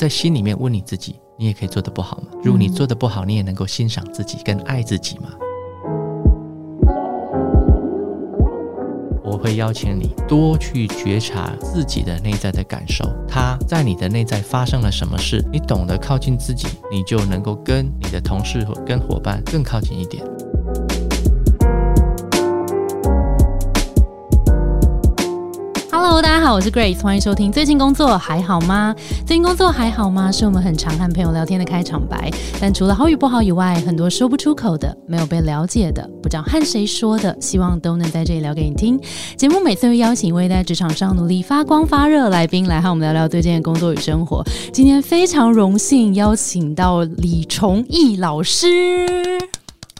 在心里面问你自己，你也可以做得不好吗？如果你做得不好，你也能够欣赏自己跟爱自己吗？我会邀请你多去觉察自己的内在的感受，它在你的内在发生了什么事？你懂得靠近自己，你就能够跟你的同事或跟伙伴更靠近一点。好，我是 Grace，欢迎收听。最近工作还好吗？最近工作还好吗？是我们很常和朋友聊天的开场白。但除了好与不好以外，很多说不出口的、没有被了解的、不知道和谁说的，希望都能在这里聊给你听。节目每次会邀请一位在职场上努力发光发热来宾来和我们聊聊最近的工作与生活。今天非常荣幸邀请到李崇义老师。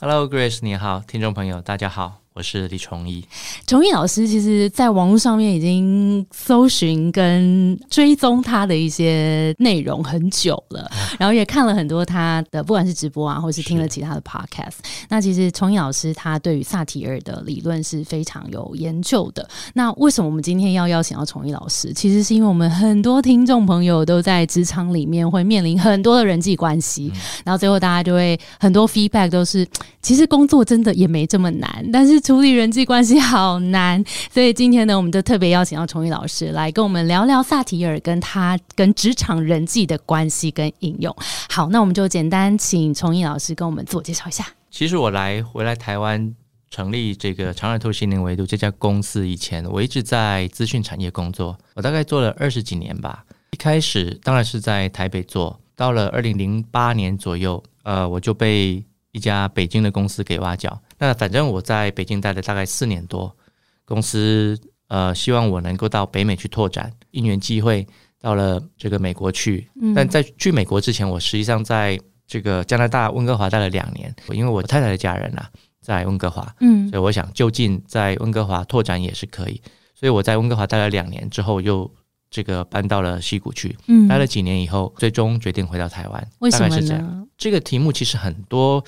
Hello，Grace，你好，听众朋友，大家好。我是李崇义，崇义老师其实在网络上面已经搜寻跟追踪他的一些内容很久了，然后也看了很多他的不管是直播啊，或是听了其他的 podcast。那其实崇义老师他对于萨提尔的理论是非常有研究的。那为什么我们今天要邀请到崇义老师？其实是因为我们很多听众朋友都在职场里面会面临很多的人际关系，然后最后大家就会很多 feedback 都是，其实工作真的也没这么难，但是。处理人际关系好难，所以今天呢，我们就特别邀请到崇义老师来跟我们聊聊萨提尔跟他跟职场人际的关系跟应用。好，那我们就简单请崇义老师跟我们自我介绍一下。其实我来回来台湾成立这个长耳兔心灵维度这家公司以前，我一直在资讯产业工作，我大概做了二十几年吧。一开始当然是在台北做，到了二零零八年左右，呃，我就被一家北京的公司给挖角。那反正我在北京待了大概四年多，公司呃希望我能够到北美去拓展，因缘机会到了这个美国去。但在去美国之前，我实际上在这个加拿大温哥华待了两年，因为我太太的家人啊在温哥华，嗯，所以我想就近在温哥华拓展也是可以。所以我在温哥华待了两年之后，又这个搬到了西谷去，嗯，待了几年以后，最终决定回到台湾。为什么呢？这个题目其实很多。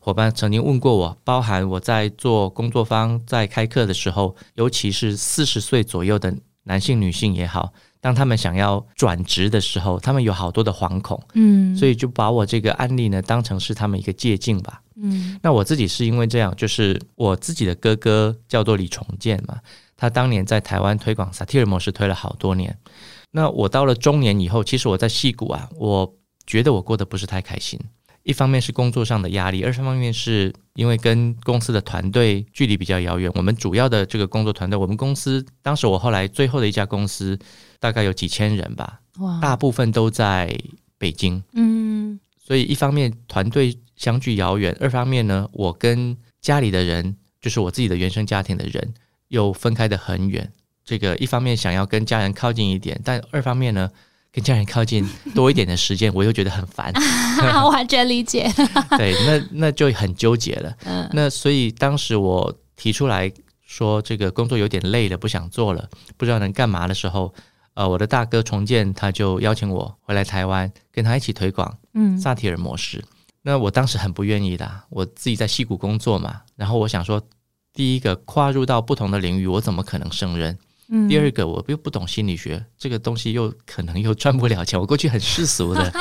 伙伴曾经问过我，包含我在做工作坊在开课的时候，尤其是四十岁左右的男性、女性也好，当他们想要转职的时候，他们有好多的惶恐，嗯，所以就把我这个案例呢当成是他们一个借鉴吧，嗯，那我自己是因为这样，就是我自己的哥哥叫做李重建嘛，他当年在台湾推广萨提尔模式推了好多年，那我到了中年以后，其实我在戏谷啊，我觉得我过得不是太开心。一方面是工作上的压力，二方面是因为跟公司的团队距离比较遥远。我们主要的这个工作团队，我们公司当时我后来最后的一家公司大概有几千人吧，大部分都在北京。嗯，所以一方面团队相距遥远，二方面呢，我跟家里的人，就是我自己的原生家庭的人，又分开的很远。这个一方面想要跟家人靠近一点，但二方面呢。跟家人靠近多一点的时间，我又觉得很烦，完全理解。对，那那就很纠结了。嗯，那所以当时我提出来说，这个工作有点累了，不想做了，不知道能干嘛的时候，呃，我的大哥重建他就邀请我回来台湾，跟他一起推广嗯萨提尔模式。那我当时很不愿意的，我自己在戏谷工作嘛，然后我想说，第一个跨入到不同的领域，我怎么可能胜任？第二个，我又不懂心理学，这个东西又可能又赚不了钱。我过去很世俗的，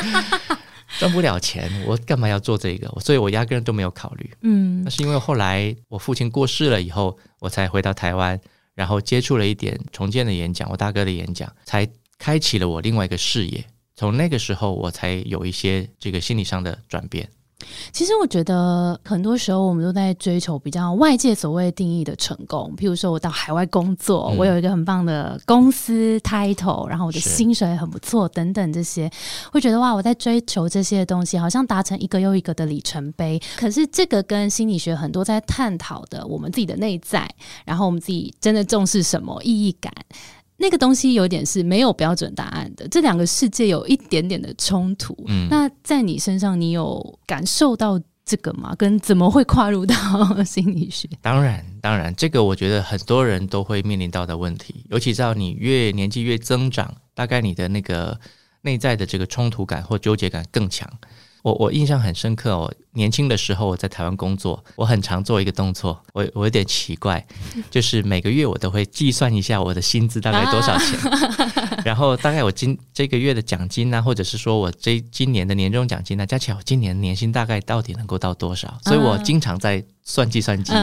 赚不了钱，我干嘛要做这个？所以我压根都没有考虑。嗯，那是因为后来我父亲过世了以后，我才回到台湾，然后接触了一点重建的演讲，我大哥的演讲，才开启了我另外一个视野。从那个时候，我才有一些这个心理上的转变。其实我觉得很多时候我们都在追求比较外界所谓定义的成功，譬如说我到海外工作，我有一个很棒的公司 title，然后我的薪水很不错等等这些，会觉得哇，我在追求这些东西，好像达成一个又一个的里程碑。可是这个跟心理学很多在探讨的我们自己的内在，然后我们自己真的重视什么意义感。那个东西有点是没有标准答案的，这两个世界有一点点的冲突。嗯，那在你身上，你有感受到这个吗？跟怎么会跨入到心理学？当然，当然，这个我觉得很多人都会面临到的问题，尤其到你越年纪越增长，大概你的那个内在的这个冲突感或纠结感更强。我我印象很深刻，我年轻的时候我在台湾工作，我很常做一个动作，我我有点奇怪，就是每个月我都会计算一下我的薪资大概多少钱。然后大概我今这个月的奖金呢、或者是说我这今年的年终奖金呢、加起来我今年年薪大概到底能够到多少？所以我经常在算计算机，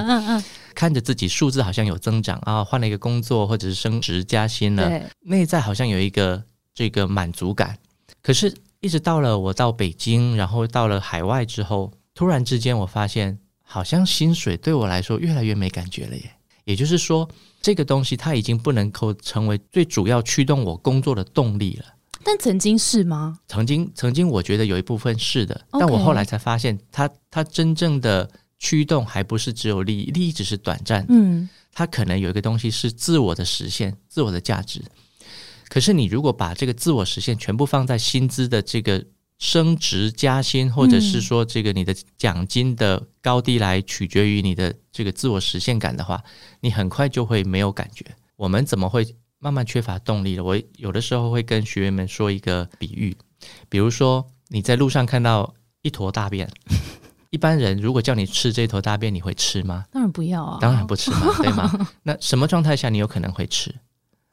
看着自己数字好像有增长啊，换了一个工作或者是升职加薪了，内在好像有一个这个满足感。可是，一直到了我到北京，然后到了海外之后，突然之间我发现，好像薪水对我来说越来越没感觉了耶。也就是说，这个东西它已经不能够成为最主要驱动我工作的动力了。但曾经是吗？曾经，曾经我觉得有一部分是的但我后来才发现它，它真正的驱动还不是只有利益，利益只是短暂的嗯它可能有一个东西是自我的实现、自我的价值。可是你如果把这个自我实现全部放在薪资的这个升职加薪，或者是说这个你的奖金的高低来取决于你的这个自我实现感的话，你很快就会没有感觉。我们怎么会慢慢缺乏动力了？我有的时候会跟学员们说一个比喻，比如说你在路上看到一坨大便，一般人如果叫你吃这坨大便，你会吃吗？当然不要啊，当然不吃嘛，对吗？那什么状态下你有可能会吃？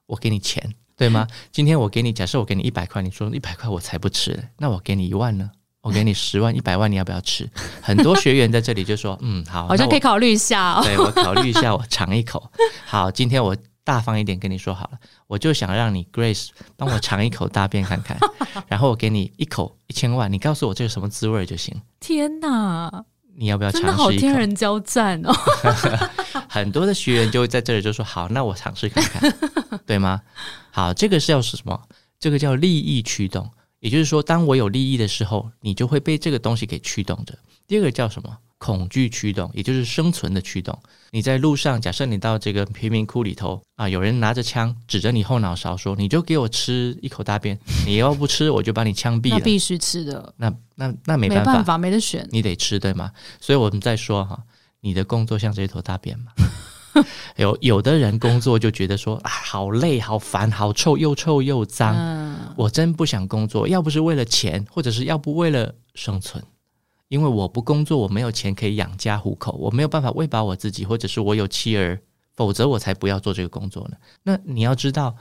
我给你钱，对吗？今天我给你，假设我给你一百块，你说一百块我才不吃，那我给你一万呢？我给你十万、一百万，你要不要吃？很多学员在这里就说，嗯，好，好像可以考虑一下哦。对我考虑一下，我尝一口。好，今天我大方一点跟你说好了，我就想让你 Grace 帮我尝一口大便看看，然后我给你一口一千万，你告诉我这是什么滋味就行。天哪，你要不要尝真的好试一口？天人交战哦。很多的学员就会在这里就说：“好，那我尝试看看，对吗？”好，这个是要是什么？这个叫利益驱动，也就是说，当我有利益的时候，你就会被这个东西给驱动着。第二个叫什么？恐惧驱动，也就是生存的驱动。你在路上，假设你到这个贫民窟里头啊，有人拿着枪指着你后脑勺说：“你就给我吃一口大便，你要不吃，我就把你枪毙了。那必须吃的，”那那那没办法，没办法，没得选。你得吃，对吗？所以我们在说哈，你的工作像这一坨大便嘛。有有的人工作就觉得说啊，好累、好烦、好臭，又臭又脏，嗯，我真不想工作。要不是为了钱，或者是要不为了生存，因为我不工作，我没有钱可以养家糊口，我没有办法喂饱我自己，或者是我有妻儿，否则我才不要做这个工作呢。那你要知道，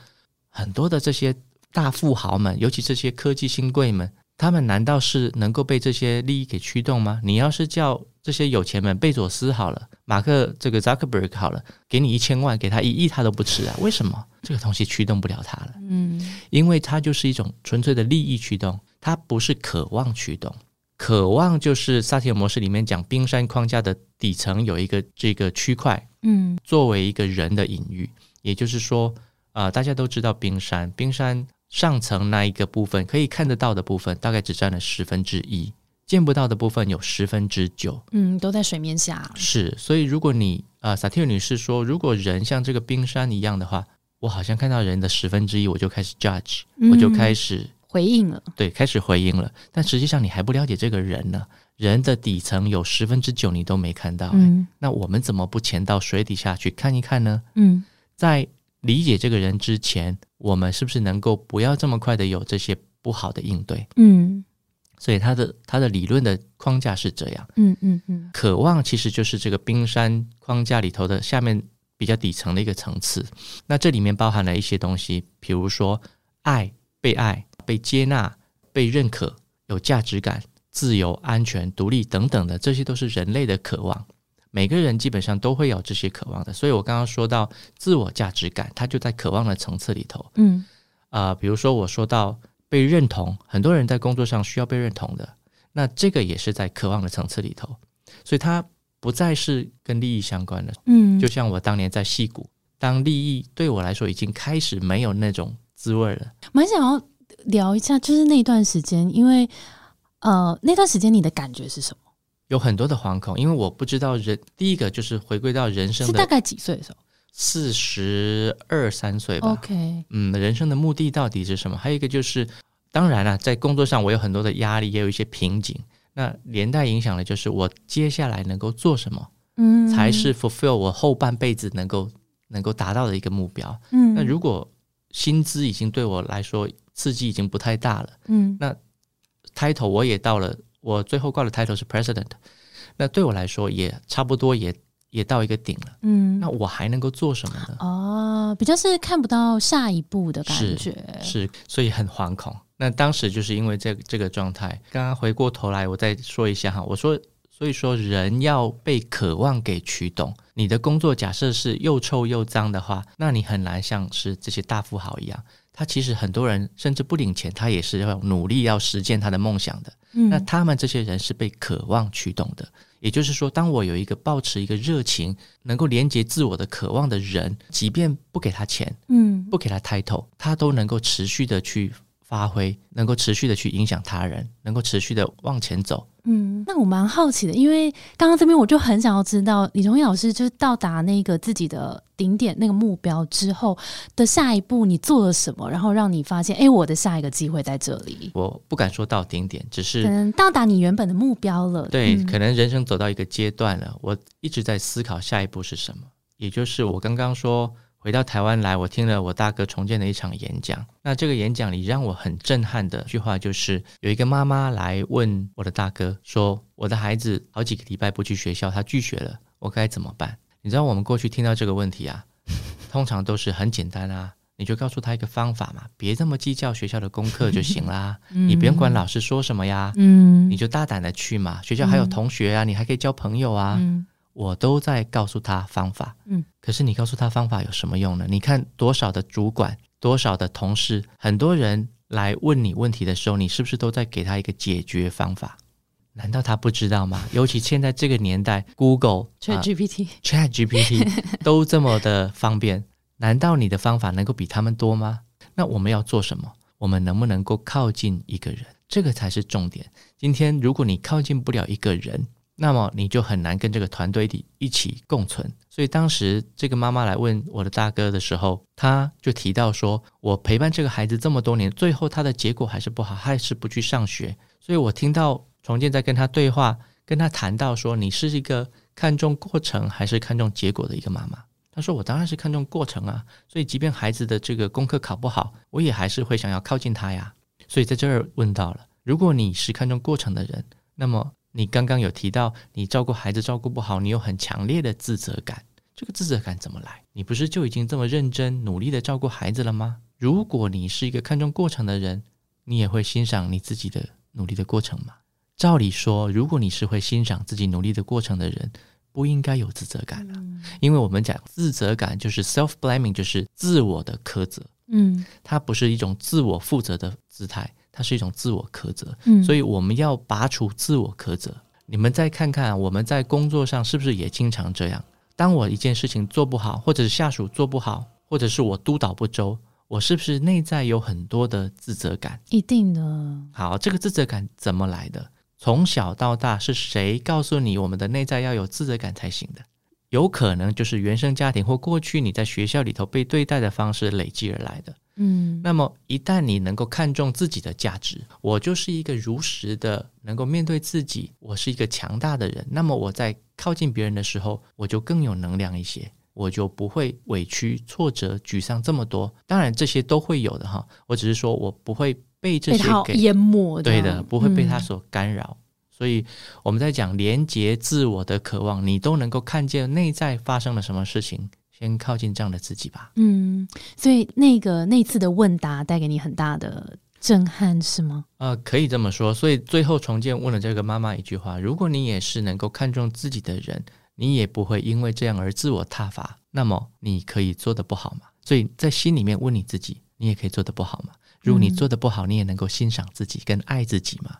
很多的这些大富豪们，尤其这些科技新贵们，他们难道是能够被这些利益给驱动吗？你要是叫这些有钱们，贝佐斯好了，马克这个扎克伯格好了，给你一千万，给他一亿，他都不吃啊？为什么？这个东西驱动不了他了。嗯，因为它就是一种纯粹的利益驱动，它不是渴望驱动。渴望就是萨提尔模式里面讲冰山框架的底层有一个这个区块，嗯，作为一个人的隐喻，也就是说，啊、大家都知道冰山，冰山上层那一个部分可以看得到的部分，大概只占了十分之一，见不到的部分有十分之九。嗯，都在水面下。是，所以如果你呃，萨提尔女士说，如果人像这个冰山一样的话，我好像看到人的十分之一，我就开始 judge，、我就开始回应了。对开始回应了。但实际上你还不了解这个人呢，人的底层有十分之九你都没看到、欸嗯那我们怎么不潜到水底下去看一看呢？嗯在理解这个人之前，我们是不是能够不要这么快的有这些不好的应对？嗯所以他的他的理论的框架是这样。嗯嗯嗯渴望其实就是这个冰山框架里头的下面比较底层的一个层次。那这里面包含了一些东西，比如说爱、被爱、被接纳、被认可、有价值感、自由、安全、独立等等的，这些都是人类的渴望。每个人基本上都会有这些渴望的，所以我刚刚说到自我价值感，它就在渴望的层次里头。嗯啊、比如说我说到被认同，很多人在工作上需要被认同的，那这个也是在渴望的层次里头，所以它不再是跟利益相关的。嗯，就像我当年在戏谷，当利益对我来说已经开始没有那种滋味了，蛮想要聊一下，就是那段时间，因为呃，那段时间你的感觉是什么？有很多的惶恐，因为我不知道人第一个就是回归到人生的是大概几岁的时候四十二三岁吧，？OK，嗯，人生的目的到底是什么？还有一个就是，当然了，在工作上我有很多的压力，也有一些瓶颈。那连带影响的就是我接下来能够做什么，嗯，才是 fulfill 我后半辈子能够能够达到的一个目标。嗯，那如果薪资已经对我来说刺激已经不太大了嗯那，title 我也到了，我最后挂的 title 是 president，那对我来说也差不多也也到一个顶了。嗯，那我还能够做什么呢？哦，啊，比较是看不到下一步的感觉，是，所以很惶恐。那当时就是因为这这个状态。刚刚回过头来，我再说一下哈，我说，所以说人要被渴望给驱动。你的工作假设是又臭又脏的话，那你很难像是这些大富豪一样。他其实很多人甚至不领钱，他也是要努力要实现他的梦想的。嗯那他们这些人是被渴望驱动的。也就是说，当我有一个保持一个热情，能够连接自我的渴望的人，即便不给他钱，嗯不给他 title，他都能够持续的去发挥，能够持续的去影响他人，能够持续的往前走。嗯，那我蛮好奇的，因为刚刚这边我就很想要知道，李崇义老师就是到达那个自己的顶点那个目标之后的下一步，你做了什么，然后让你发现，哎，我的下一个机会在这里，我不敢说到顶点，只是可能到达你原本的目标了。对，嗯可能人生走到一个阶段了，我一直在思考下一步是什么。也就是我刚刚说，回到台湾来，我听了我大哥重建的一场演讲。那这个演讲里让我很震撼的一句话就是，有一个妈妈来问我的大哥说：“我的孩子好几个礼拜不去学校，他拒绝了，我该怎么办？”你知道我们过去听到这个问题啊，通常都是很简单啊，你就告诉他一个方法嘛，别这么计较学校的功课就行啦，你不用管老师说什么呀，嗯你就大胆的去嘛，学校还有同学啊，你还可以交朋友啊。嗯我都在告诉他方法，嗯，可是你告诉他方法有什么用呢？你看多少的主管，多少的同事，很多人来问你问题的时候，你是不是都在给他一个解决方法？难道他不知道吗？尤其现在这个年代，Google、，Chat 啊 GPT，Chat GPT 都这么的方便，难道你的方法能够比他们多吗？那我们要做什么？我们能不能够靠近一个人？这个才是重点。今天如果你靠近不了一个人，那么你就很难跟这个团队里一起共存。所以当时这个妈妈来问我的大哥的时候，他就提到说，我陪伴这个孩子这么多年，最后他的结果还是不好，还是不去上学。所以我听到重建在跟他对话，跟他谈到说，你是一个看重过程还是看重结果的一个妈妈。他说：“我当然是看重过程啊，所以即便孩子的这个功课考不好，我也还是会想要靠近他呀。所以在这儿问到了，如果你是看重过程的人，那么你刚刚有提到你照顾孩子照顾不好，你有很强烈的自责感，这个自责感怎么来？你不是就已经这么认真努力的照顾孩子了吗？如果你是一个看重过程的人，你也会欣赏你自己的努力的过程吗？照理说，如果你是会欣赏自己努力的过程的人，不应该有自责感啊。因为我们讲自责感就是 self blaming，就是自我的苛责，嗯它不是一种自我负责的姿态，它是一种自我苛责。嗯，所以我们要拔除自我苛责。你们再看看我们在工作上是不是也经常这样？当我一件事情做不好，或者是下属做不好，或者是我督导不周，我是不是内在有很多的自责感？一定的，好，这个自责感怎么来的？从小到大是谁告诉你我们的内在要有自责感才行的？有可能就是原生家庭或过去你在学校里头被对待的方式累积而来的。嗯那么一旦你能够看重自己的价值，我就是一个如实的能够面对自己，我是一个强大的人。那么我在靠近别人的时候，我就更有能量一些，我就不会委屈、挫折、沮丧这么多。当然这些都会有的哈，我只是说我不会被这些给淹没，对的，不会被他嗯所干扰。所以我们在讲连接自我的渴望，你都能够看见内在发生了什么事情，先靠近这样的自己吧。嗯，所以那个那次的问答带给你很大的震撼，是吗？呃，可以这么说。所以最后重建问了这个妈妈一句话：如果你也是能够看重自己的人，你也不会因为这样而自我挞伐，那么你可以做得不好吗？所以在心里面问你自己，你也可以做得不好吗？如果你嗯做得不好，你也能够欣赏自己跟爱自己吗？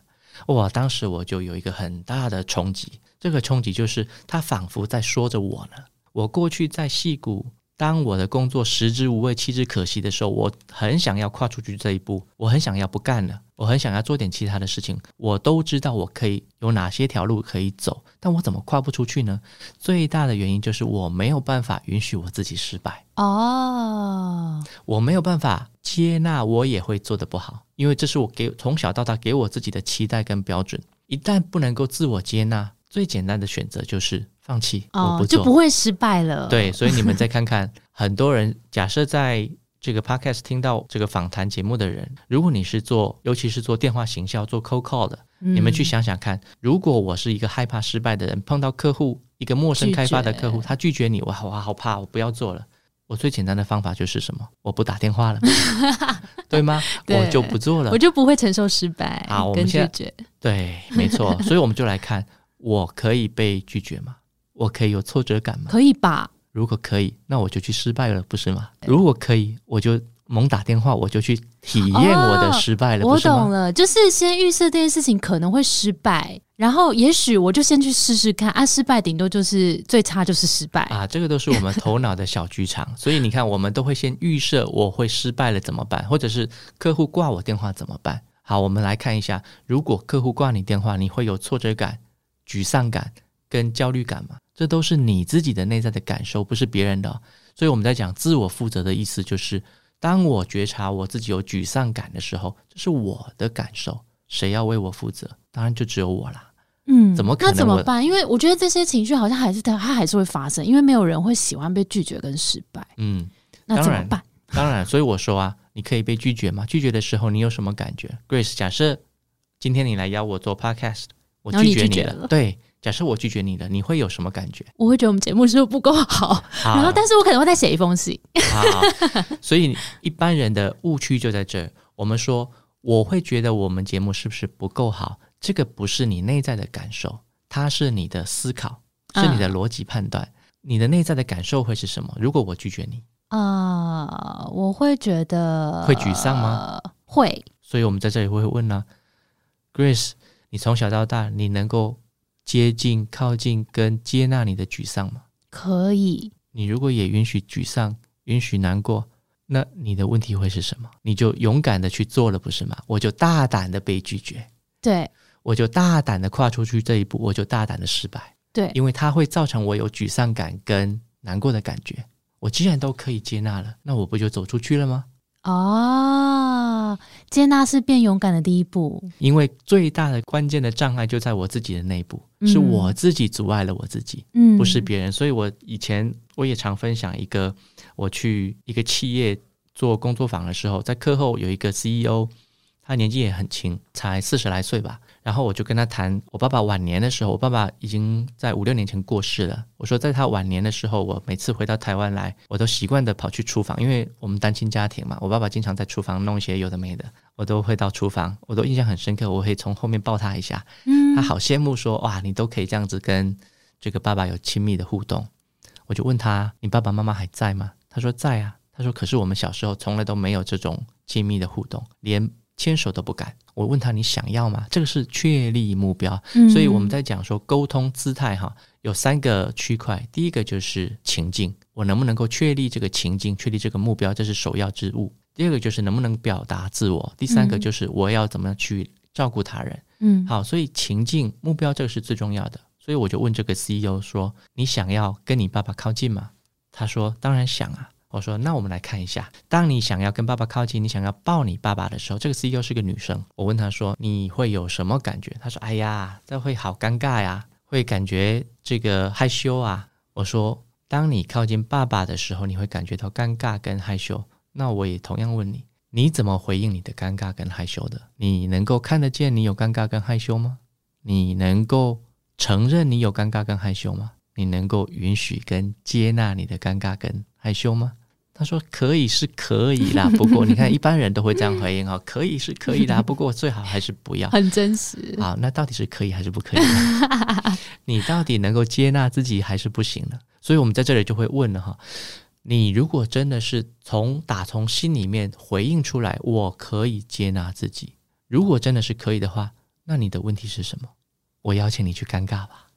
哇！当时我就有一个很大的冲击，这个冲击就是他仿佛在说着我呢。我过去在戏谷，当我的工作食之无味，弃之可惜的时候，我很想要跨出去这一步，我很想要不干了，我很想要做点其他的事情。我都知道我可以有哪些条路可以走，但我怎么跨不出去呢？最大的原因就是我没有办法允许我自己失败。哦，我没有办法接纳我也会做的不好，因为这是我给从小到大给我自己的期待跟标准。一旦不能够自我接纳，最简单的选择就是放弃，我哦不，做。就不会失败了。对，所以你们再看看，很多人假设在这个 podcast 听到这个访谈节目的人，如果你是做，尤其是做电话行销、做 cold call 的，嗯，你们去想想看，如果我是一个害怕失败的人，碰到客户一个陌生开发的客户，拒他拒绝你，哇，我好怕，我不要做了。我最简单的方法就是什么？我不打电话了，对吗？对我就不做了我。就不会承受失败跟拒好我们现在绝。对，没错。所以我们就来看，我可以被拒绝吗？我可以有挫折感吗？可以吧？如果可以，那我就去失败了，不是吗？如果可以，我就猛打电话，我就去体验我的失败了？我懂了，就是先预设这件事情可能会失败，然后也许我就先去试试看啊，失败顶多就是最差就是失败。啊，这个都是我们头脑的小剧场，所以你看，我们都会先预设我会失败了怎么办，或者是客户挂我电话怎么办？好，我们来看一下，如果客户挂你电话，你会有挫折感、沮丧感跟焦虑感吗？这都是你自己的内在的感受，不是别人的哦。所以我们在讲自我负责的意思，就是当我觉察我自己有沮丧感的时候，这是我的感受，谁要为我负责？当然就只有我啦。嗯，怎么可那怎么办？因为我觉得这些情绪好像还是它，它还是会发生，因为没有人会喜欢被拒绝跟失败。嗯，那怎么办？当然，所以我说啊，你可以被拒绝吗？拒绝的时候，你有什么感觉？Grace，假设今天你来邀我做 Podcast，我拒绝你了对，假设我拒绝你了，你会有什么感觉？我会觉得我们节目是不是不够好，好然后但是我可能会再写一封信。好，所以一般人的误区就在这儿。我们说，我会觉得我们节目是不是不够好？这个不是你内在的感受，它是你的思考，是你的逻辑判断。你的内在的感受会是什么？如果我拒绝你，啊、我会觉得会沮丧吗？会，所以我们在这里会问呢、Grace，你从小到大，你能够接近、靠近跟接纳你的沮丧吗？可以。你如果也允许沮丧，允许难过，那你的问题会是什么？你就勇敢的去做了，不是吗？我就大胆的被拒绝，对我就大胆的跨出去这一步，我就大胆的失败，对，因为它会造成我有沮丧感跟难过的感觉。我既然都可以接纳了，那我不就走出去了吗？哦，接纳是变勇敢的第一步。因为最大的关键的障碍就在我自己的内部，嗯是我自己阻碍了我自己，嗯，不是别人。所以我以前我也常分享一个，我去一个企业做工作坊的时候，在课后有一个 CEO，他年纪也很轻，才四十来岁吧。然后我就跟他谈，我爸爸晚年的时候，我爸爸已经在五六年前过世了。我说，在他晚年的时候，我每次回到台湾来，我都习惯的跑去厨房，因为我们单亲家庭嘛，我爸爸经常在厨房弄一些有的没的，我都会到厨房，我都印象很深刻，我会从后面抱他一下，嗯他好羡慕说，哇，你都可以这样子跟这个爸爸有亲密的互动。我就问他，你爸爸妈妈还在吗？他说在啊。他说，可是我们小时候从来都没有这种亲密的互动，连牵手都不敢。我问他，你想要吗？这个是确立目标。嗯所以我们在讲说沟通姿态哈，有三个区块。第一个就是情境，我能不能够确立这个情境，确立这个目标，这是首要之务。第二个就是能不能表达自我，第三个嗯就是我要怎么样去照顾他人。嗯好，所以情境目标这个是最重要的。所以我就问这个 CEO 说：“你想要跟你爸爸靠近吗？”他说：“当然想啊。”我说：“那我们来看一下，当你想要跟爸爸靠近，你想要抱你爸爸的时候，这个 CEO 是个女生。我问她说：‘你会有什么感觉？’她说：‘哎呀，这会好尴尬呀，会感觉这个害羞啊。’我说：‘当你靠近爸爸的时候，你会感觉到尴尬跟害羞。’那我也同样问你，你怎么回应你的尴尬跟害羞的？你能够看得见你有尴尬跟害羞吗？你能够承认你有尴尬跟害羞吗？你能够允许跟接纳你的尴尬跟害羞吗？他说可以是可以啦，不过你看一般人都会这样回应哈，可以是可以啦，不过最好还是不要。很真实。好，那到底是可以还是不可以？你到底能够接纳自己还是不行呢？所以我们在这里就会问了哈，你如果真的是从打从心里面回应出来，我可以接纳自己，如果真的是可以的话，那你的问题是什么？我邀请你去尴尬吧，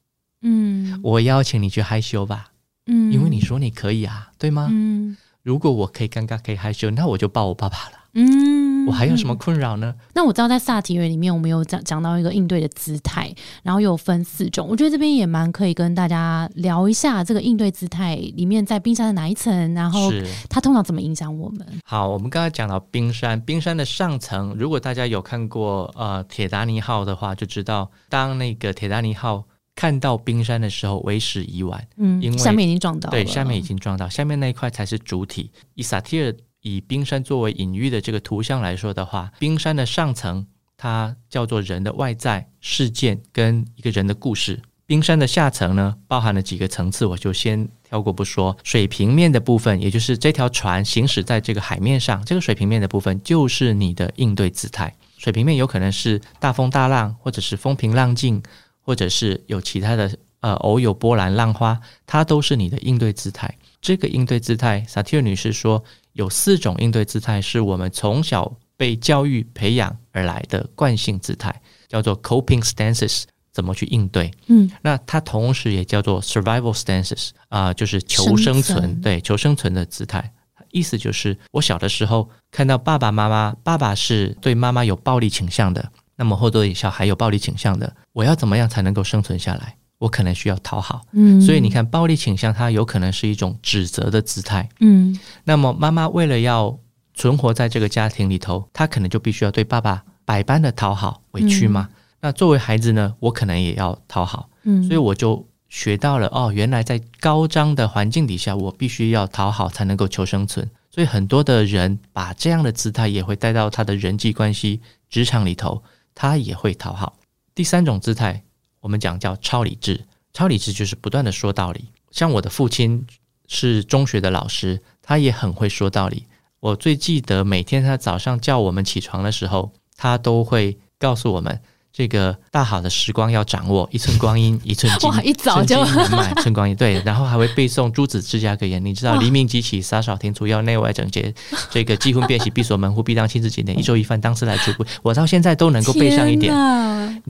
嗯我邀请你去害羞吧，嗯因为你说你可以啊，对吗？嗯如果我可以尴尬，可以害羞，那我就抱我爸爸了，嗯我还有什么困扰呢？那我知道在萨提尔里面，我们有讲讲到一个应对的姿态，然后又有分四种。我觉得这边也蛮可以跟大家聊一下这个应对姿态里面在冰山的哪一层，然后。它通常怎么影响我们。好，我们刚才讲到冰山，冰山的上层，如果大家有看过呃铁达尼号的话，就知道当那个铁达尼号看到冰山的时候，为时已晚，嗯因为，下面已经撞到了，对，下面已经撞到，下面那一块才是主体。以萨提尔以冰山作为隐喻的这个图像来说的话，冰山的上层它叫做人的外在事件跟一个人的故事。冰山的下层呢，包含了几个层次，我就先跳过不说。水平面的部分，也就是这条船行驶在这个海面上，这个水平面的部分就是你的应对姿态。水平面有可能是大风大浪，或者是风平浪静，或者是有其他的呃偶有波澜浪花，它都是你的应对姿态。这个应对姿态，萨提尔女士说，有四种应对姿态是我们从小被教育培养而来的惯性姿态，叫做 coping stances，怎么去应对？嗯，那它同时也叫做 survival stances 啊、就是求生存，生存对求生存的姿态。意思就是，我小的时候看到爸爸妈妈，爸爸是对妈妈有暴力倾向的，那么或者对小孩有暴力倾向的，我要怎么样才能够生存下来？我可能需要讨好。嗯，所以你看，暴力倾向它有可能是一种指责的姿态。嗯，那么妈妈为了要存活在这个家庭里头，她可能就必须要对爸爸百般的讨好、委屈嘛。那作为孩子呢，我可能也要讨好，嗯，所以我就学到了哦，原来在高张的环境底下，我必须要讨好才能够求生存。所以很多的人把这样的姿态也会带到他的人际关系、职场里头，他也会讨好。第三种姿态，我们讲叫超理智。超理智就是不断的说道理。像我的父亲是中学的老师，他也很会说道理。我最记得每天他早上叫我们起床的时候，他都会告诉我们。这个大好的时光要掌握，一寸光阴一寸金。哇一早就寸金难买寸光阴，对，然后还会背诵朱子治家格言。你知道黎明即起，洒扫庭除要，内外整洁。这个既婚变喜，闭锁门户，必当亲自检点。一粥一饭，当思来处不。我到现在都能够背上一点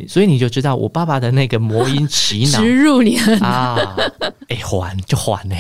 所以你就知道我爸爸的那个魔音洗脑植入你的啊，哎，还就还呢、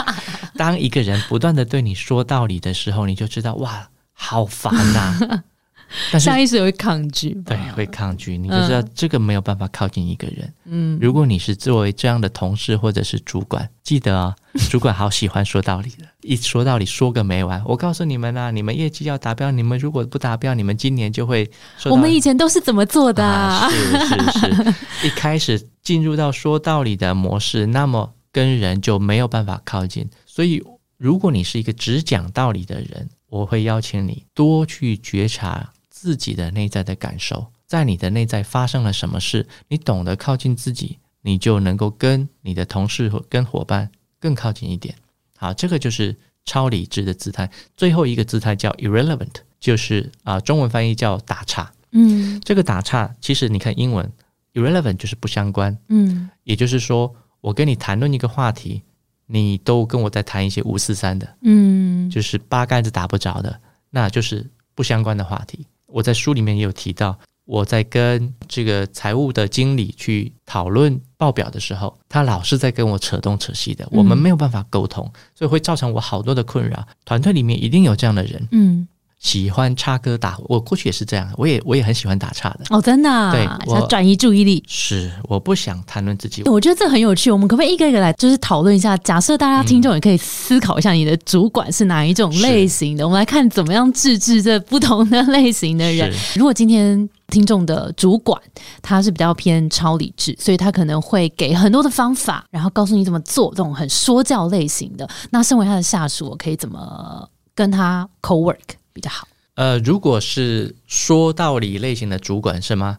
当一个人不断的对你说道理的时候，你就知道哇，好烦呐、但是下意识会抗拒，对，会抗拒，你就知道这个没有办法靠近一个人。嗯，如果你是作为这样的同事或者是主管，记得啊、主管好喜欢说道理的，一说道理说个没完。我告诉你们啊，你们业绩要达标，你们如果不达标，你们今年就会我们以前都是怎么做的啊？啊，是是是，一开始进入到说道理的模式，那么跟人就没有办法靠近。所以，如果你是一个只讲道理的人，我会邀请你多去觉察自己的内在的感受，在你的内在发生了什么事，你懂得靠近自己，你就能够跟你的同事或跟伙伴更靠近一点。好，这个就是超理智的姿态。最后一个姿态叫 irrelevant，就是啊、中文翻译叫打岔。嗯这个打岔，其实你看英文 irrelevant 就是不相关，嗯也就是说，我跟你谈论一个话题，你都跟我在谈一些五四三的，嗯，就是八竿子打不着的，那就是不相关的话题。我在书里面也有提到，我在跟这个财务的经理去讨论报表的时候，他老是在跟我扯东扯西的，我们没有办法沟通，所以会造成我好多的困扰。团队里面一定有这样的人，嗯喜欢插歌打。我过去也是这样，我也我也很喜欢打岔的。哦，真的啊，对我想转移注意力。是，我不想谈论自己。我觉得这很有趣，我们可不可以一个一个来，就是讨论一下？假设大家听众也可以思考一下，你的主管是哪一种类型的？我们来看怎么样治治这不同的类型的人。如果今天听众的主管他是比较偏超理智，所以他可能会给很多的方法，然后告诉你怎么做，这种很说教类型的。那身为他的下属，我可以怎么跟他 co work 比较好？呃，如果是说道理类型的主管是吗？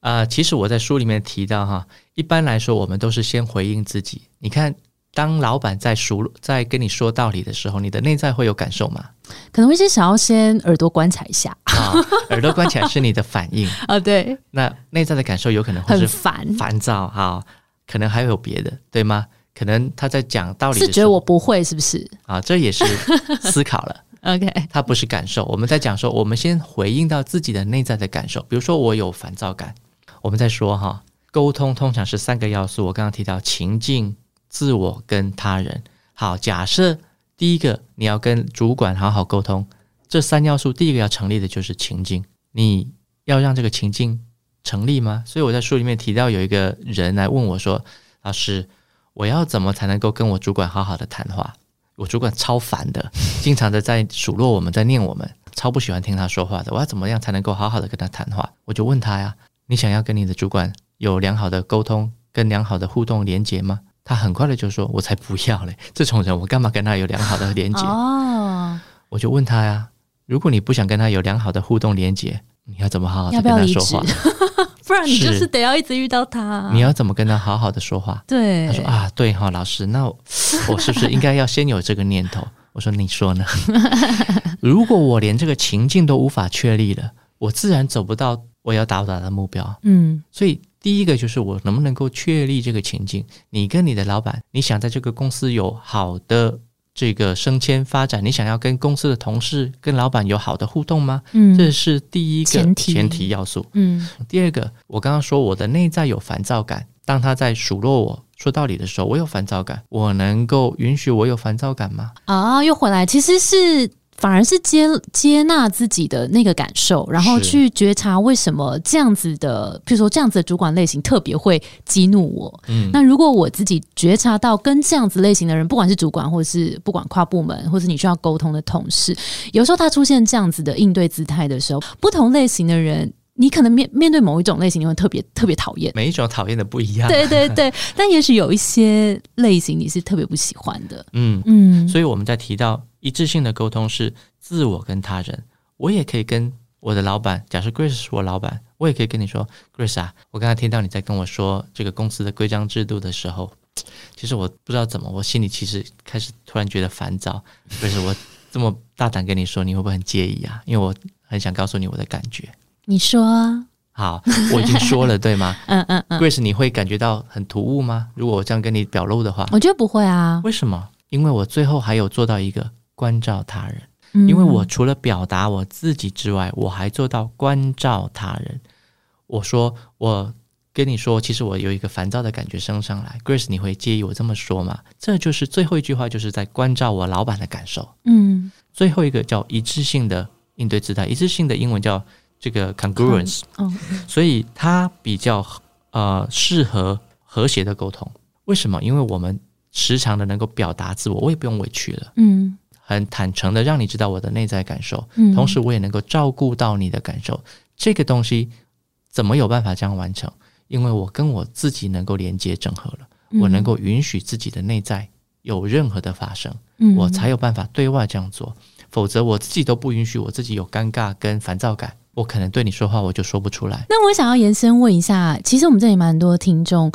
啊、其实我在书里面提到哈，一般来说我们都是先回应自己。你看，当老板在熟在跟你说道理的时候，你的内在会有感受吗？可能会是想要先耳朵观察一下啊，耳朵关起来是你的反应，啊，对，那内在的感受有可能会是烦，烦躁哈，可能还有别的，对吗？可能他在讲道理是觉得我不会是不是啊，这也是思考了。？OK，它不是感受。我们在讲说，我们先回应到自己的内在的感受。比如说，我有烦躁感，我们在说哈，沟通通常是三个要素。我刚刚提到情境、自我跟他人。好，假设第一个你要跟主管好好沟通，这三要素第一个要成立的就是情境。你要让这个情境成立吗？所以我在书里面提到有一个人来问我说：“老师，我要怎么才能够跟我主管好好的谈话？”我主管超烦的，经常的在数落我们，在念我们，超不喜欢听他说话的。我要怎么样才能够好好的跟他谈话？我就问他呀，你想要跟你的主管有良好的沟通跟良好的互动连接吗？他很快的就说：“我才不要嘞！这种人我干嘛跟他有良好的连接？”哦，我就问他呀，如果你不想跟他有良好的互动连接，你要怎么好好的要跟不要离职他说话？？不然你就是是得要一直遇到他。你要怎么跟他好好的说话？对，他说啊，对哈、老师，那我我是不是应该要先有这个念头？我说你说呢？如果我连这个情境都无法确立了，我自然走不到我要达到的目标。嗯所以第一个就是我能不能够确立这个情境？你跟你的老板，你想在这个公司有好的这个升迁发展，你想要跟公司的同事、跟老板有好的互动吗？嗯，这是第一个前提前提要素。嗯第二个，我刚刚说我的内在有烦躁感，当他在数落我说道理的时候，我有烦躁感，我能够允许我有烦躁感吗？啊，又回来，其实是。反而是接接纳自己的那个感受，然后去觉察为什么这样子的，比如说这样子的主管类型特别会激怒我。嗯，那如果我自己觉察到跟这样子类型的人，不管是主管，或是不管跨部门，或是你需要沟通的同事，有时候他出现这样子的应对姿态的时候，不同类型的人，你可能面面对某一种类型，你会特别特别讨厌。每一种讨厌的不一样。对对对，但也许有一些类型你是特别不喜欢的。嗯，嗯，所以我们在提到一致性的沟通是自我跟他人，我也可以跟我的老板，假设 Grace 是我老板，我也可以跟你说，Grace 啊，我刚才听到你在跟我说这个公司的规章制度的时候，其实我不知道怎么，我心里其实开始突然觉得烦躁。Grace，我这么大胆跟你说，你会不会很介意啊？因为我很想告诉你我的感觉。你说啊，好，我已经说了，对吗 嗯嗯嗯，？Grace，你会感觉到很突兀吗？如果我这样跟你表露的话，我觉得不会啊，为什么？因为我最后还有做到一个关照他人。嗯因为我除了表达我自己之外，我还做到关照他人。我说，我跟你说，其实我有一个烦躁的感觉升上来，Grace，你会介意我这么说吗？这就是最后一句话，就是在关照我老板的感受。嗯最后一个叫一致性的应对姿态，一致性的英文叫这个 congruence，、嗯所以它比较呃适合和谐的沟通。为什么？因为我们时常的能够表达自我，我也不用委屈了。嗯很坦诚的让你知道我的内在感受，嗯，同时我也能够照顾到你的感受。这个东西怎么有办法这样完成？因为我跟我自己能够连接整合了，我能够允许自己的内在有任何的发生，嗯，我才有办法对外这样做。否则我自己都不允许我自己有尴尬跟烦躁感，我可能对你说话我就说不出来。那我想要延伸问一下，其实我们这里蛮多听众，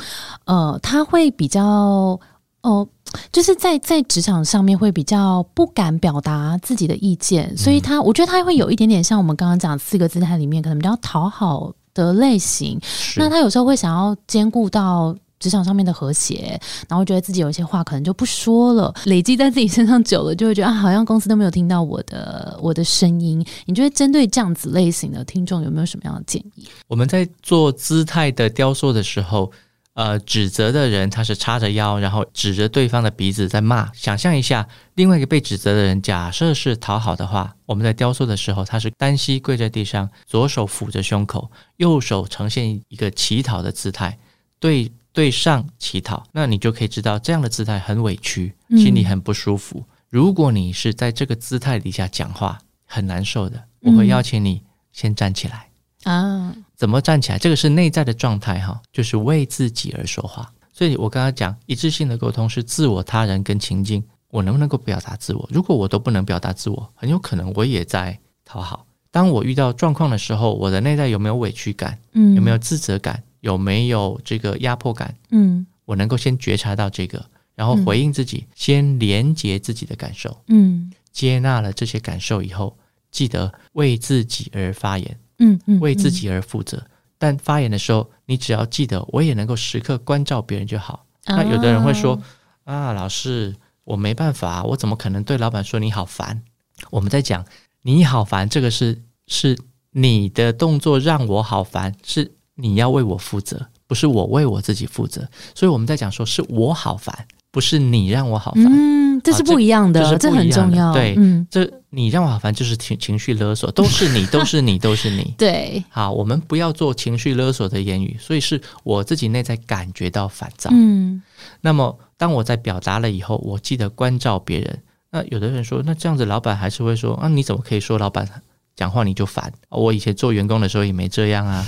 呃，他会比较哦。就是在在职场上面会比较不敢表达自己的意见，所以他我觉得他会有一点点像我们刚刚讲四个姿态里面可能比较讨好的类型。那他有时候会想要兼顾到职场上面的和谐，然后觉得自己有一些话可能就不说了，累积在自己身上久了，就会觉得啊，好像公司都没有听到我的我的声音。你觉得针对这样子类型的听众有没有什么样的建议？我们在做姿态的雕塑的时候，呃，指责的人他是叉着腰，然后指着对方的鼻子在骂。想象一下，另外一个被指责的人，假设是讨好的话，我们在雕塑的时候，他是单膝跪在地上，左手抚着胸口，右手呈现一个乞讨的姿态，对对上乞讨。那你就可以知道，这样的姿态很委屈，嗯心里很不舒服。如果你是在这个姿态底下讲话，很难受的，我会嗯邀请你先站起来。啊，怎么站起来？这个是内在的状态哈，就是为自己而说话。所以我刚刚讲一致性的沟通是自我、他人跟情境，我能不能够表达自我？如果我都不能表达自我，很有可能我也在讨好。当我遇到状况的时候，我的内在有没有委屈感？嗯，有没有自责感？有没有这个压迫感？嗯我能够先觉察到这个，然后回应自己，先连接自己的感受，嗯接纳了这些感受以后，记得为自己而发言。嗯嗯，为自己而负责。但发言的时候，你只要记得，我也能够时刻关照别人就好。嗯那有的人会说：“啊，老师，我没办法，我怎么可能对老板说你好烦？”我们在讲你好烦，这个是是你的动作让我好烦，是你要为我负责，不是我为我自己负责。所以我们在讲说是我好烦，不是你让我好烦。嗯，这是不一样的，这很重要。对嗯，这你让我好烦就是情情绪勒索，都是你，都是你，都是你。对，好，我们不要做情绪勒索的言语，所以是我自己内在感觉到烦躁。嗯那么当我在表达了以后，我记得关照别人。那有的人说，那这样子老板还是会说啊，你怎么可以说老板讲话你就烦？我以前做员工的时候也没这样啊。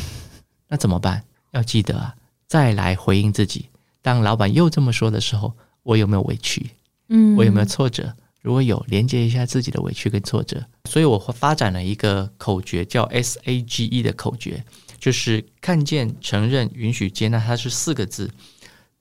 那怎么办？要记得啊，再来回应自己。当老板又这么说的时候，我有没有委屈？嗯，我有没有挫折？如果有，连接一下自己的委屈跟挫折，所以我发展了一个口诀，叫 S A G E 的口诀，就是看见、承认、允许、接纳，它是四个字。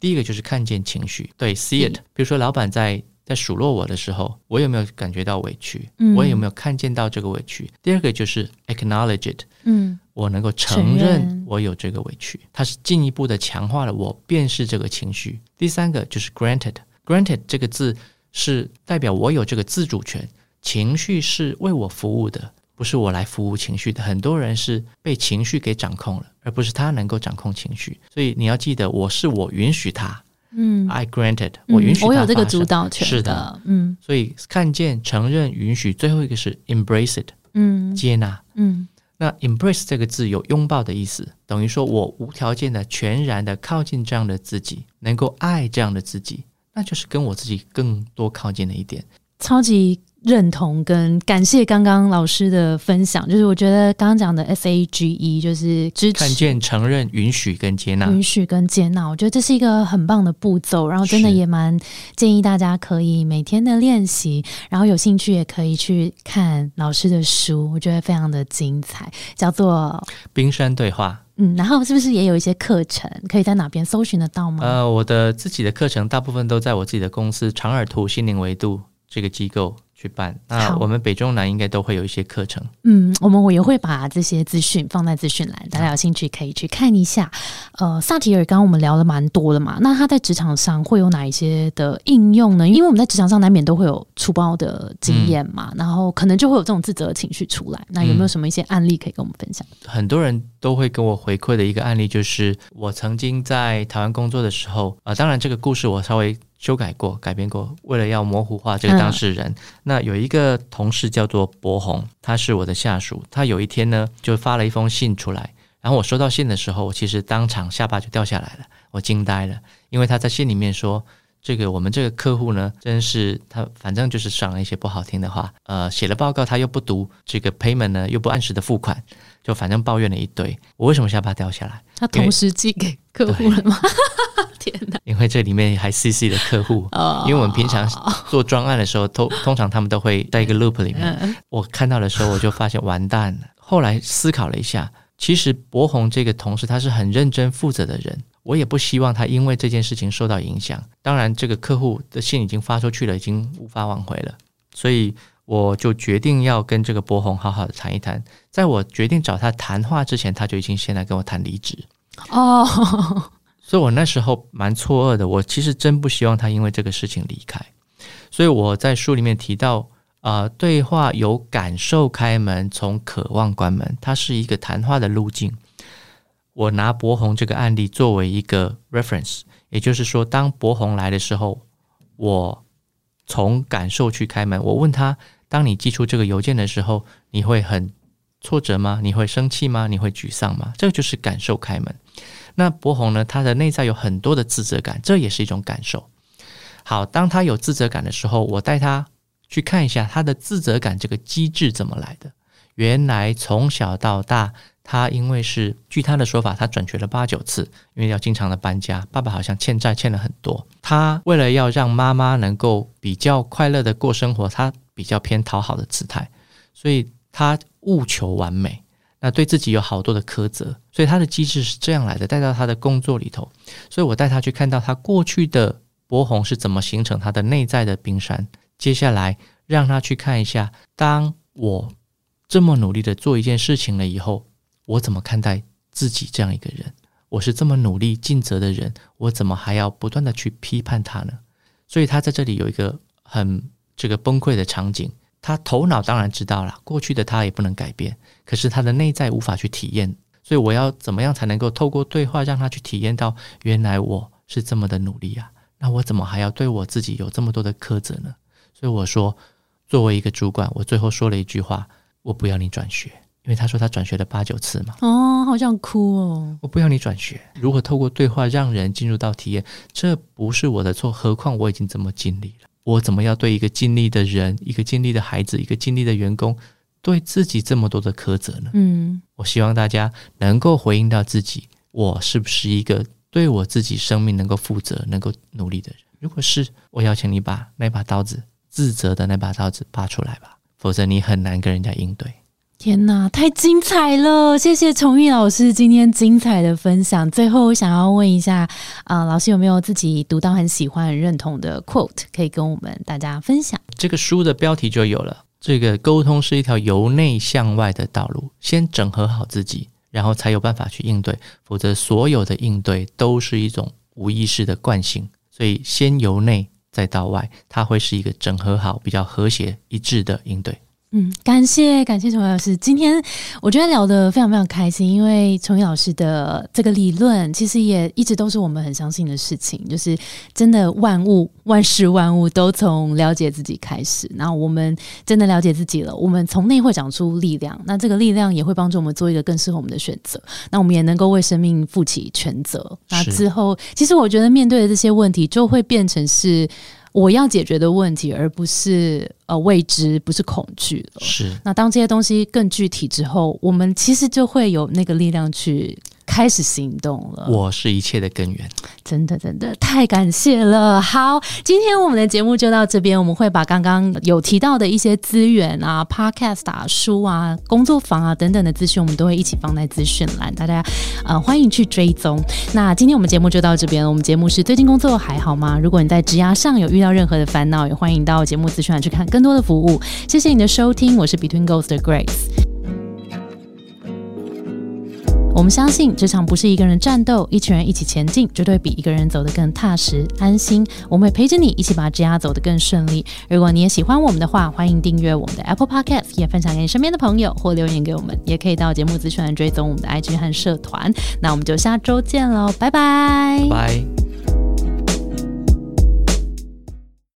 第一个就是看见情绪，对，see it。比如说，老板在在数落我的时候，我有没有感觉到委屈？我有没有看见到这个委屈？第二个就是 acknowledge it，嗯，我能够承认我有这个委屈，它是进一步的强化了我辨识这个情绪。第三个就是 granted，granted 这个字是代表我有这个自主权，情绪是为我服务的。不是我来服务情绪的，很多人是被情绪给掌控了，而不是他能够掌控情绪。所以你要记得，我是我允许他，嗯，I granted，我允许他我有这个主导权，是的，嗯。所以看见、承认、允许，最后一个是 embrace it，嗯，接纳，嗯。那 embrace 这个字有拥抱的意思，等于说我无条件的、全然的靠近这样的自己，能够爱这样的自己，那就是跟我自己更多靠近的一点，超级。认同跟感谢刚刚老师的分享，就是我觉得刚刚讲的 S A G E 就是支持、看见、承认、允许跟接纳、允许跟接纳，我觉得这是一个很棒的步骤，然后真的也蛮建议大家可以每天的练习，然后有兴趣也可以去看老师的书，我觉得非常的精彩，叫做《冰山对话》。嗯，然后是不是也有一些课程可以在哪边搜寻得到吗？呃，我的自己的课程大部分都在我自己的公司长耳图心灵维度这个机构。去办，那我们北中南应该都会有一些课程。嗯，我们我也会把这些资讯放在资讯栏，大家有兴趣可以去看一下。呃，萨提尔，刚刚我们聊了蛮多的嘛，那他在职场上会有哪一些的应用呢？因为我们在职场上难免都会有粗暴的经验嘛，然后可能就会有这种自责的情绪出来。那有没有什么一些案例可以跟我们分享？很多人都会跟我回馈的一个案例，就是我曾经在台湾工作的时候啊，当然这个故事我稍微。修改过、改编过，为了要模糊化这个当事人，那有一个同事叫做博宏，他是我的下属。他有一天呢，就发了一封信出来，然后我收到信的时候，我其实当场下巴就掉下来了，我惊呆了，因为他在信里面说，这个我们这个客户呢，真是他反正就是讲了一些不好听的话，呃，写了报告他又不读，这个 payment 呢又不按时的付款，就反正抱怨了一堆。我为什么下巴掉下来？他同时寄给客户了吗？天哪！因为这里面还 CC 的客户，因为我们平常做专案的时候，通通常他们都会在一个 loop 里面。我看到的时候，我就发现完蛋了。后来思考了一下，其实博宏这个同事他是很认真负责的人，我也不希望他因为这件事情受到影响。当然，这个客户的信已经发出去了，已经无法挽回了，所以我就决定要跟这个博宏好好的谈一谈。在我决定找他谈话之前，他就已经先来跟我谈离职。哦。所以我那时候蛮错愕的，我其实真不希望他因为这个事情离开。所以我在书里面提到，啊，对话由感受开门，从渴望关门，它是一个谈话的路径。我拿博宏这个案例作为一个 reference，也就是说，当博宏来的时候，我从感受去开门。我问他，当你寄出这个邮件的时候，你会很挫折吗？你会生气吗？你会沮丧吗？这个就是感受开门。那博宏呢？他的内在有很多的自责感，这也是一种感受。好，当他有自责感的时候，我带他去看一下他的自责感这个机制怎么来的。原来从小到大，他因为是据他的说法，他转学了八九次，因为要经常的搬家，爸爸好像欠债欠了很多。他为了要让妈妈能够比较快乐的过生活，他比较偏讨好的姿态，所以他务求完美。那对自己有好多的苛责，所以他的机制是这样来的，带到他的工作里头。所以我带他去看到他过去的波红是怎么形成他的内在的冰山。接下来让他去看一下，当我这么努力的做一件事情了以后，我怎么看待自己这样一个人？我是这么努力尽责的人，我怎么还要不断的去批判他呢？所以他在这里有一个很这个崩溃的场景。他头脑当然知道了，过去的他也不能改变，可是他的内在无法去体验，所以我要怎么样才能够透过对话让他去体验到，原来我是这么的努力啊？那我怎么还要对我自己有这么多的苛责呢？所以我说，作为一个主管，我最后说了一句话：我不要你转学，因为他说他转学了八九次嘛。哦，好想哭哦！我不要你转学。如果透过对话让人进入到体验，这不是我的错，何况我已经这么尽力了。我怎么要对一个尽力的人、一个尽力的孩子、一个尽力的员工，对自己这么多的苛责呢？嗯，我希望大家能够回应到自己，我是不是一个对我自己生命能够负责、能够努力的人？如果是，我邀请你把那把刀子、自责的那把刀子拔出来吧。否则你很难跟人家应对。天哪，太精彩了！谢谢崇义老师今天精彩的分享。最后，我想要问一下，啊、老师有没有自己读到很喜欢、很认同的 quote，可以跟我们大家分享？这个书的标题就有了。这个沟通是一条由内向外的道路，先整合好自己，然后才有办法去应对，否则所有的应对都是一种无意识的惯性。所以，先由内再到外，它会是一个整合好、比较和谐一致的应对。嗯，感谢感谢崇义老师，今天我觉得聊得非常非常开心，因为崇义老师的这个理论其实也一直都是我们很相信的事情，就是真的万物万事万物都从了解自己开始，然后我们真的了解自己了，我们从内会长出力量，那这个力量也会帮助我们做一个更适合我们的选择，那我们也能够为生命负起全责。那之后，其实我觉得面对的这些问题，就会变成是我要解决的问题，而不是呃未知，不是恐惧了。是那当这些东西更具体之后，我们其实就会有那个力量去开始行动了。我是一切的根源。真的真的太感谢了。好，今天我们的节目就到这边，我们会把刚刚有提到的一些资源啊、podcast 啊、书啊、工作坊啊等等的资讯，我们都会一起放在资讯栏，大家呃欢迎去追踪。那今天我们节目就到这边了。我们节目是最近工作还好吗？如果你在职涯上有遇到任何的烦恼，也欢迎到节目资讯栏去看更多的服务。谢谢你的收听，我是 Between Ghosts 的 Grace。我们相信职场不是一个人战斗，一群人一起前进，绝对比一个人走得更踏实安心。我们会陪着你一起把职涯走得更顺利。如果你也喜欢我们的话，欢迎订阅我们的 Apple Podcast，也分享给你身边的朋友或留言给我们，也可以到节目资讯栏追踪我们的 IG 和社团。那我们就下周见喽，拜拜拜。